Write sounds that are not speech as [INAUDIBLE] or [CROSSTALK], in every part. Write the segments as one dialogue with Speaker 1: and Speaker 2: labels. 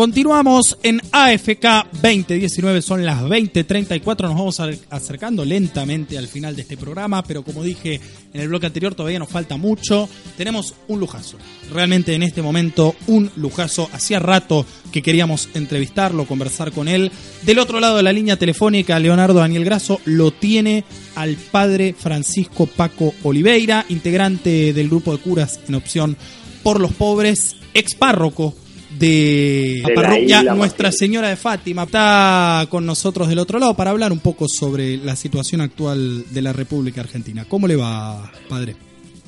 Speaker 1: Continuamos en AFK 2019, son las 20.34, nos vamos acercando lentamente al final de este programa, pero como dije en el bloque anterior todavía nos falta mucho, tenemos un lujazo, realmente en este momento un lujazo, hacía rato que queríamos entrevistarlo, conversar con él, del otro lado de la línea telefónica Leonardo Daniel Grasso lo tiene al padre Francisco Paco Oliveira, integrante del grupo de curas en opción por los pobres, ex párroco de, la parroquia Nuestra Señora de Fátima. Está con nosotros del otro lado para hablar un poco sobre la situación actual de la República Argentina. ¿Cómo le va, padre?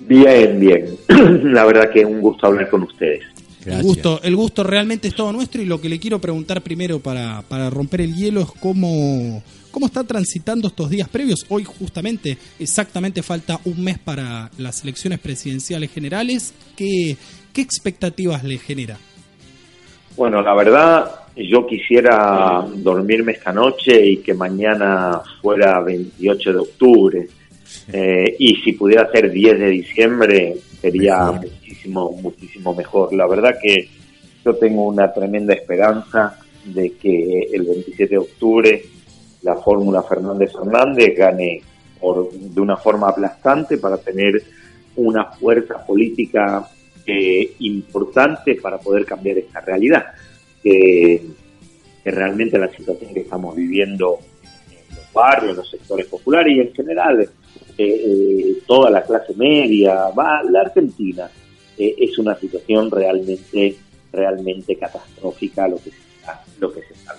Speaker 2: Bien, bien. [CLEARS THROAT] La verdad que es un gusto hablar con ustedes.
Speaker 1: El gusto, el gusto realmente es todo nuestro y lo que le quiero preguntar primero para, para romper el hielo es cómo, cómo está transitando estos días previos. Hoy justamente, exactamente falta un mes para las elecciones presidenciales generales. ¿Qué, qué expectativas le genera?
Speaker 2: Bueno, la verdad, yo quisiera dormirme esta noche y que mañana fuera 28 de octubre. Eh, y si pudiera ser 10 de diciembre, sería muchísimo, muchísimo mejor. La verdad que yo tengo una tremenda esperanza de que el 27 de octubre la fórmula Fernández Fernández gane por, de una forma aplastante para tener una fuerza política eh, importante para poder cambiar esta realidad, que, realmente la situación que estamos viviendo en los barrios, los sectores populares y en general eh, eh, toda la clase media, va, la Argentina es una situación realmente realmente catastrófica lo que se está, lo que se está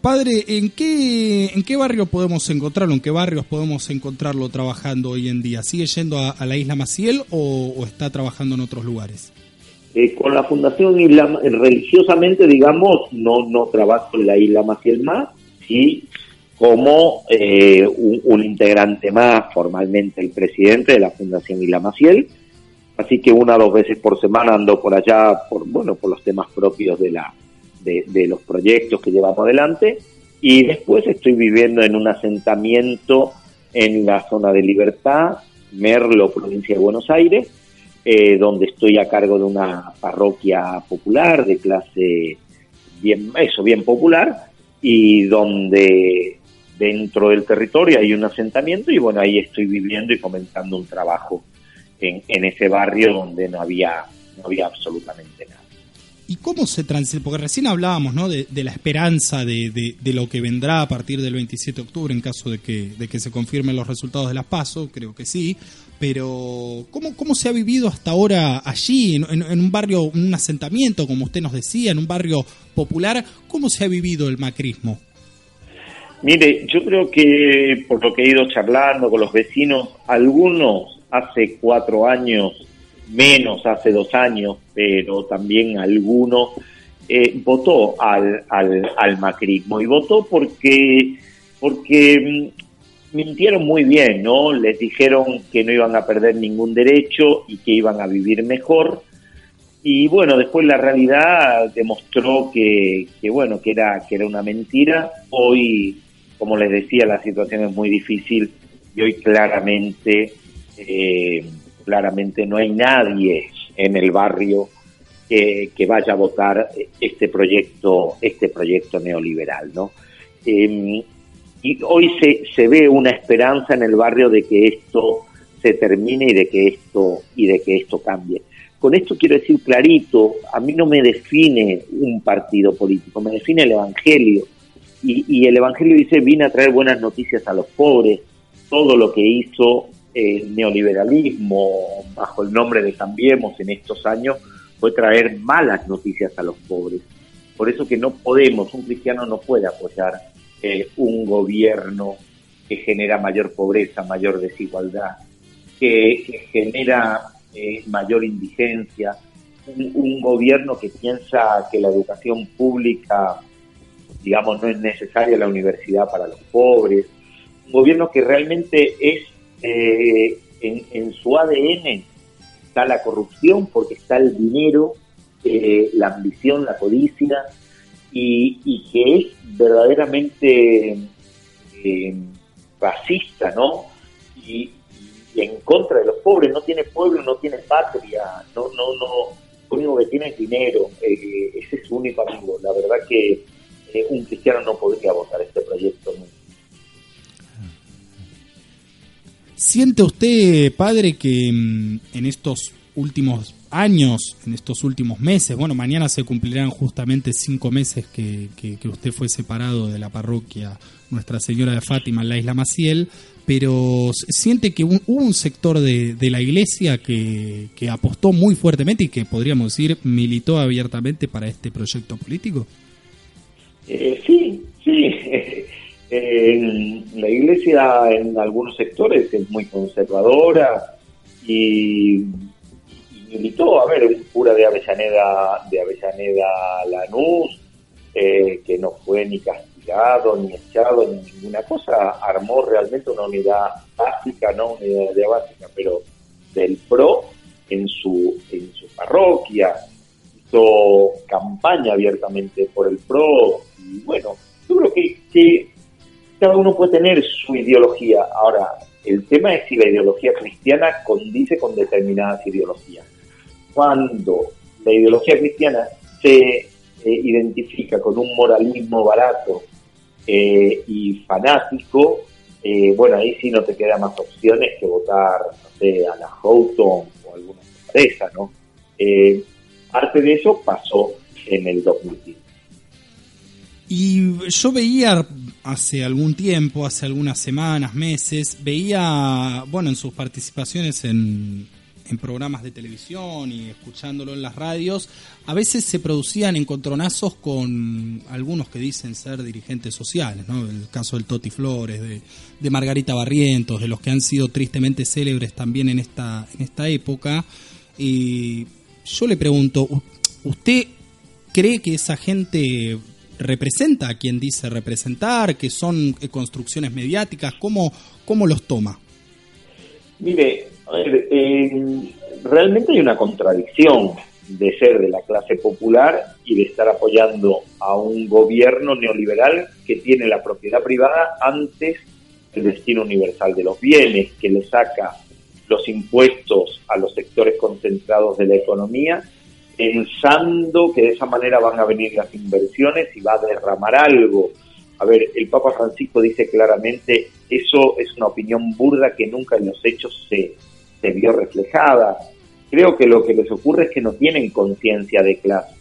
Speaker 1: Padre, ¿en qué, ¿en qué barrio podemos encontrarlo? ¿En qué barrios podemos encontrarlo trabajando hoy en día? ¿Sigue yendo a, la isla Maciel o, está trabajando en otros lugares?
Speaker 2: Eh, con la Fundación Isla, religiosamente, digamos, no, no trabajo en la isla Maciel más, sí como eh, un, integrante más, formalmente el presidente de la Fundación Isla Maciel. Así que una o dos veces por semana ando por allá, por, bueno, por los temas propios de la, de, los proyectos que llevamos adelante y después estoy viviendo en un asentamiento en la zona de Libertad, Merlo, provincia de Buenos Aires, eh, donde estoy a cargo de una parroquia popular de clase bien, eso, bien popular, y donde dentro del territorio hay un asentamiento y bueno, ahí estoy viviendo y comenzando un trabajo en, en ese barrio donde no había, no había absolutamente nada.
Speaker 1: ¿Y cómo se transita? Porque recién hablábamos ¿no? de, la esperanza de, de, lo que vendrá a partir del 27 de octubre en caso de que, de que se confirmen los resultados de las PASO, creo que sí. Pero, ¿cómo, cómo se ha vivido hasta ahora allí, en, un barrio, un asentamiento, como usted nos decía, en un barrio popular? ¿Cómo se ha vivido el macrismo?
Speaker 2: Mire, yo creo que por lo que he ido charlando con los vecinos, algunos hace cuatro años menos hace dos años, pero también alguno, eh, votó al, al, al, macrismo y votó porque, porque mm, mintieron muy bien, ¿no? Les dijeron que no iban a perder ningún derecho y que iban a vivir mejor. Y bueno, después la realidad demostró que, que bueno, que era, que era una mentira. Hoy, como les decía, la situación es muy difícil y hoy claramente eh, claramente no hay nadie en el barrio que, vaya a votar este proyecto, este proyecto neoliberal, ¿no? Em, y hoy se, se ve una esperanza en el barrio de que esto se termine y de que esto y de que esto cambie. Con esto quiero decir clarito, a mí no me define un partido político, me define el Evangelio. Y, y el Evangelio dice, vine a traer buenas noticias a los pobres, todo lo que hizo el neoliberalismo bajo el nombre de Cambiemos en estos años fue traer malas noticias a los pobres. Por eso que no podemos, un cristiano no puede apoyar eh, un gobierno que genera mayor pobreza, mayor desigualdad, que, genera eh, mayor indigencia, un, gobierno que piensa que la educación pública, digamos, no es necesaria la universidad para los pobres, un gobierno que realmente es eh, en, su ADN está la corrupción porque está el dinero, eh, la ambición, la codicia y, que es verdaderamente eh, racista, ¿no? Y, en contra de los pobres, no tiene pueblo, no tiene patria, no, no, no, lo único que tiene es dinero, eh, ese es su único amigo. La verdad que un cristiano
Speaker 1: ¿Siente usted, padre, que mm, en estos últimos años, en estos últimos meses, bueno, mañana se cumplirán justamente cinco meses que, usted fue separado de la parroquia Nuestra Señora de Fátima en la isla Maciel, pero siente que hubo un sector de, la iglesia que, apostó muy fuertemente y que podríamos decir militó abiertamente para este proyecto político.
Speaker 2: Eh, sí, sí. [LAUGHS] la iglesia en algunos sectores es muy conservadora y, militó, a ver, un cura de Avellaneda, de Avellaneda Lanús, eh, que no fue ni castigado, ni echado, ni ninguna cosa, armó realmente una unidad básica, no una unidad básica, pero del PRO en su, en su parroquia, hizo campaña abiertamente por el PRO, y bueno, yo creo que, que cada uno puede tener su ideología. Ahora, el tema es si la ideología cristiana condice con determinadas ideologías. Cuando la ideología cristiana se eh, identifica con un moralismo barato eh, y fanático, eh, bueno, ahí sí no te quedan más opciones que votar, a la Houghton o alguna empresa, ¿no? parte de eso pasó en el 2015.
Speaker 1: Y yo veía hace algún tiempo, hace algunas semanas, meses, veía, bueno, en sus participaciones en, en programas de televisión y escuchándolo en las radios, a veces se producían encontronazos con algunos que dicen ser dirigentes sociales, ¿no? El caso del Toti Flores, de, de Margarita Barrientos, de los que han sido tristemente célebres también en esta, en esta época. Y yo le pregunto, ¿usted cree que esa gente representa a quien dice representar, que son eh, construcciones mediáticas, ¿cómo, cómo los toma?
Speaker 2: Mire, realmente hay una contradicción de ser de la clase popular y de estar apoyando a un gobierno neoliberal que tiene la propiedad privada antes del destino universal de los bienes, que le saca los impuestos a los sectores concentrados de la economía pensando que de esa manera van a venir las inversiones y va a derramar algo. A ver, el Papa Francisco dice claramente, eso es una opinión burda que nunca en los hechos se, se vio reflejada. Creo que lo que les ocurre es que no tienen conciencia de clase,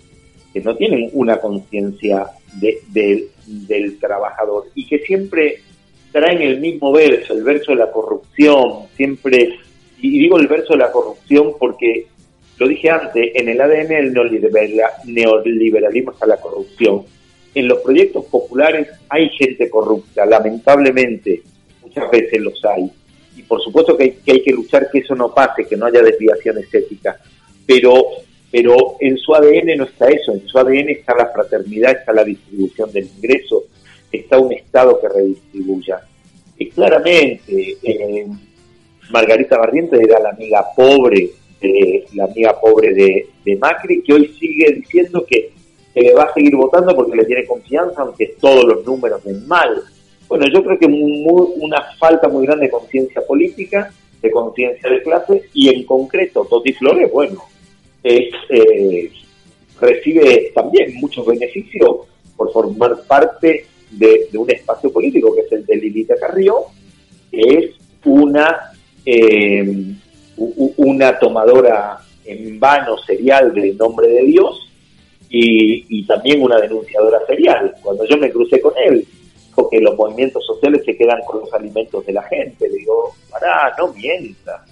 Speaker 2: que no tienen una conciencia de, del trabajador y que siempre traen el mismo verso, el verso de la corrupción, siempre, y digo el verso de la corrupción porque lo dije antes, en el ADN del neoliberalismo está la corrupción. En los proyectos populares hay gente corrupta, lamentablemente, muchas veces los hay. Y por supuesto que hay que, luchar que eso no pase, que no haya desviación estética. Pero, pero en su ADN no está eso, en su ADN está la fraternidad, está la distribución del ingreso, está un Estado que redistribuya. Y claramente, eh, Margarita Barrientos era la amiga pobre de la amiga pobre de, Macri, que hoy sigue diciendo que, le va a seguir votando porque le tiene confianza, aunque todos los números ven mal. Bueno, yo creo que una falta muy grande de conciencia política, de conciencia de clase, y en concreto Toti Flores, bueno, es, eh, recibe también muchos beneficios por formar parte de, un espacio político que es el de Lilita Carrió, que es una eh, una tomadora en vano serial del nombre de Dios y, también una denunciadora serial. Cuando yo me crucé con él, dijo que los movimientos sociales se quedan con los alimentos de la gente. Le digo, pará, no mienta.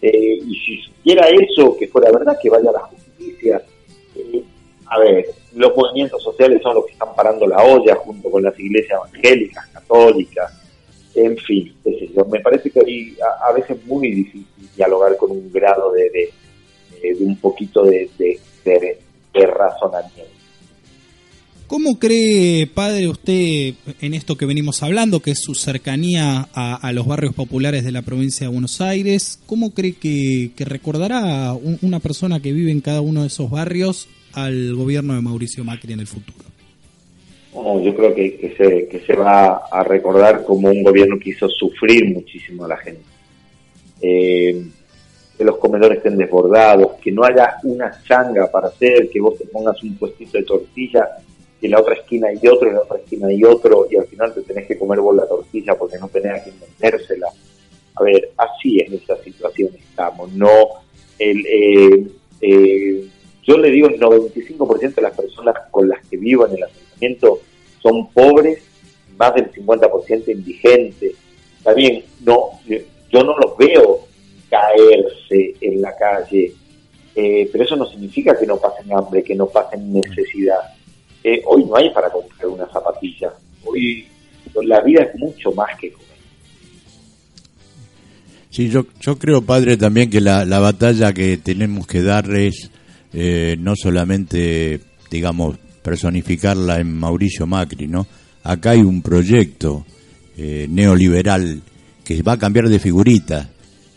Speaker 2: Eh, y si supiera eso, que fuera verdad, que vaya a la justicia. Eh, a ver, los movimientos sociales son los que están parando la olla junto con las iglesias evangélicas, católicas, en fin, me parece que hay a, veces muy difícil dialogar con un grado de, de un poquito de, de razonamiento.
Speaker 1: ¿Cómo cree, padre, usted en esto que venimos hablando, que es su cercanía a, los barrios populares de la provincia de Buenos Aires? ¿Cómo cree que, recordará una persona que vive en cada uno de esos barrios al gobierno de Mauricio Macri en el futuro?
Speaker 2: yo creo que, se, que se va a recordar como un gobierno que hizo sufrir muchísimo a la gente. Eh, que los comedores estén desbordados, que no haya una changa para hacer, que vos te pongas un puestito de tortilla y en la otra esquina hay otro, en la otra esquina hay otro, y al final te tenés que comer vos la tortilla porque no tenés a quien vendérsela. A ver, así en esa situación estamos. No, el, eh, eh, yo le digo el 95% de las personas con las que vivo en el asentamiento son pobres, más del 50% indigentes. Está bien, no, yo no los veo caerse en la calle, eh, pero eso no significa que no pasen hambre, que no pasen necesidad hoy no hay para comprar una zapatilla. Hoy la vida es mucho más que comer.
Speaker 3: Sí, yo, yo creo, padre, también que la, la batalla que tenemos que darles eh, no solamente, digamos, personificarla en Mauricio Macri, ¿no? Acá hay un proyecto eh, neoliberal que va a cambiar de figurita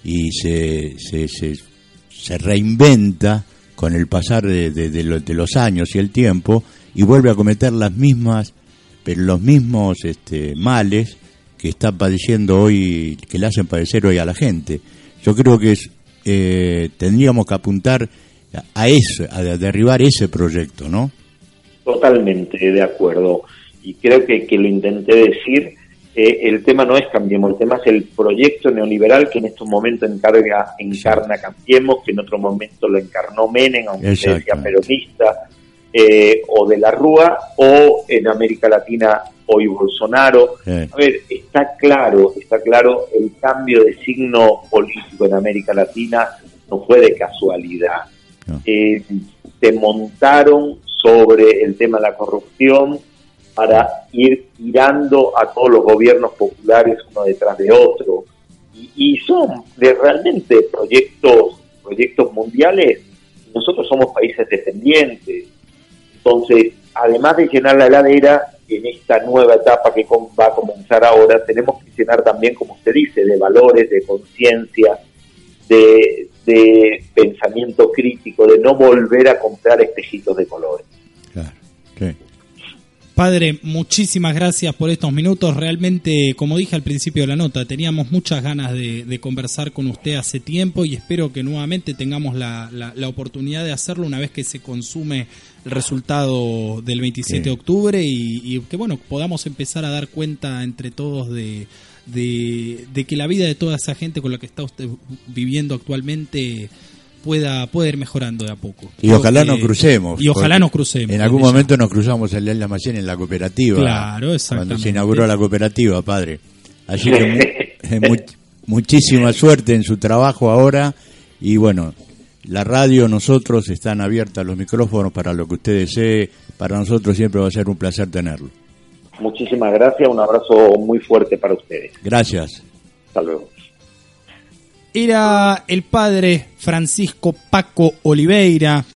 Speaker 3: y se, se, se, reinventa con el pasar de, de, los años y el tiempo y vuelve a cometer las mismas, pero los mismos este, males que está padeciendo hoy, que le hacen padecer hoy a la gente. Yo creo que es, eh, tendríamos que apuntar a eso, a derribar ese proyecto, ¿no?
Speaker 2: Totalmente de acuerdo. Y creo que, que lo intenté decir, eh, el tema no es Cambiemos, el tema es el proyecto neoliberal que en estos momentos encarga, encarna Cambiemos, que en otro momento lo encarnó Menem, aunque sea peronista, eh, o de la Rúa o en América Latina hoy Bolsonaro. A ver, está claro, está claro, el cambio de signo político en América Latina no fue de casualidad. Eh, se montaron sobre el tema de la corrupción para ir tirando a todos los gobiernos populares uno detrás de otro. Y, son de realmente proyectos, proyectos mundiales. Nosotros somos países dependientes entonces, además de llenar la heladera, en esta nueva etapa que va a comenzar ahora, tenemos que llenar también, como usted dice, de valores, de conciencia, de, pensamiento crítico, de no volver a comprar espejitos de colores. Claro,
Speaker 1: Padre, muchísimas gracias por estos minutos. Realmente, como dije al principio de la nota, teníamos muchas ganas de, conversar con usted hace tiempo y espero que nuevamente tengamos la, oportunidad de hacerlo una vez que se consume el resultado del 27 de octubre y, que bueno podamos empezar a dar cuenta entre todos de, de, que la vida de toda esa gente con la que está usted viviendo actualmente pueda, pueda ir mejorando de a poco.
Speaker 3: Y ojalá nos crucemos.
Speaker 1: Y ojalá nos crucemos.
Speaker 3: En algún momento nos cruzamos el día de la mañana en la cooperativa.
Speaker 1: Claro, exactamente.
Speaker 3: Cuando se inauguró la cooperativa, padre. Así que [LAUGHS] muchísima suerte en su trabajo ahora y bueno, la radio, nosotros están abiertas los micrófonos para lo que usted desee. Para nosotros siempre va a ser un placer tenerlo.
Speaker 2: Muchísimas gracias, un abrazo muy fuerte para ustedes.
Speaker 3: Gracias.
Speaker 2: Hasta luego
Speaker 1: era el padre Francisco Paco Oliveira,